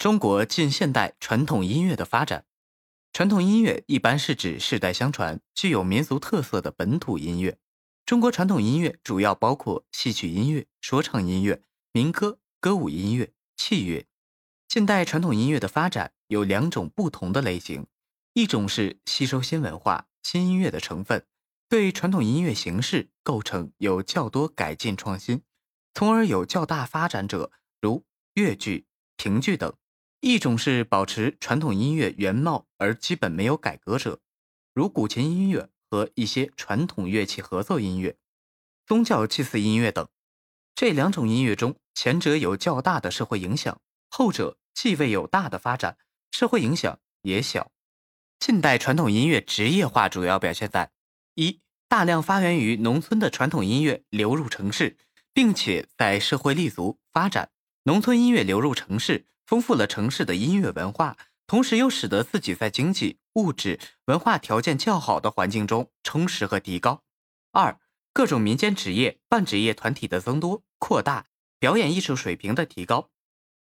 中国近现代传统音乐的发展。传统音乐一般是指世代相传、具有民族特色的本土音乐。中国传统音乐主要包括戏曲音乐、说唱音乐、民歌、歌舞音乐、器乐。近代传统音乐的发展有两种不同的类型：一种是吸收新文化、新音乐的成分，对传统音乐形式构成有较多改进创新，从而有较大发展者，如越剧、评剧等。一种是保持传统音乐原貌而基本没有改革者，如古琴音乐和一些传统乐器合奏音乐、宗教祭祀音乐等。这两种音乐中，前者有较大的社会影响，后者既未有大的发展，社会影响也小。近代传统音乐职业化主要表现在：一、大量发源于农村的传统音乐流入城市，并且在社会立足发展；农村音乐流入城市。丰富了城市的音乐文化，同时又使得自己在经济、物质、文化条件较好的环境中充实和提高。二、各种民间职业、半职业团体的增多扩大，表演艺术水平的提高。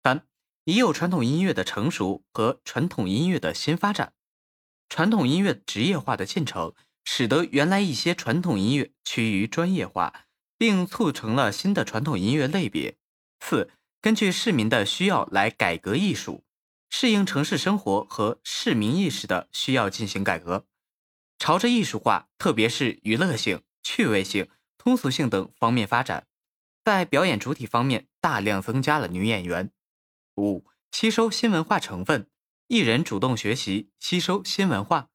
三、已有传统音乐的成熟和传统音乐的新发展，传统音乐职业化的进程，使得原来一些传统音乐趋于专业化，并促成了新的传统音乐类别。四。根据市民的需要来改革艺术，适应城市生活和市民意识的需要进行改革，朝着艺术化，特别是娱乐性、趣味性、通俗性等方面发展。在表演主体方面，大量增加了女演员。五、吸收新文化成分，艺人主动学习、吸收新文化，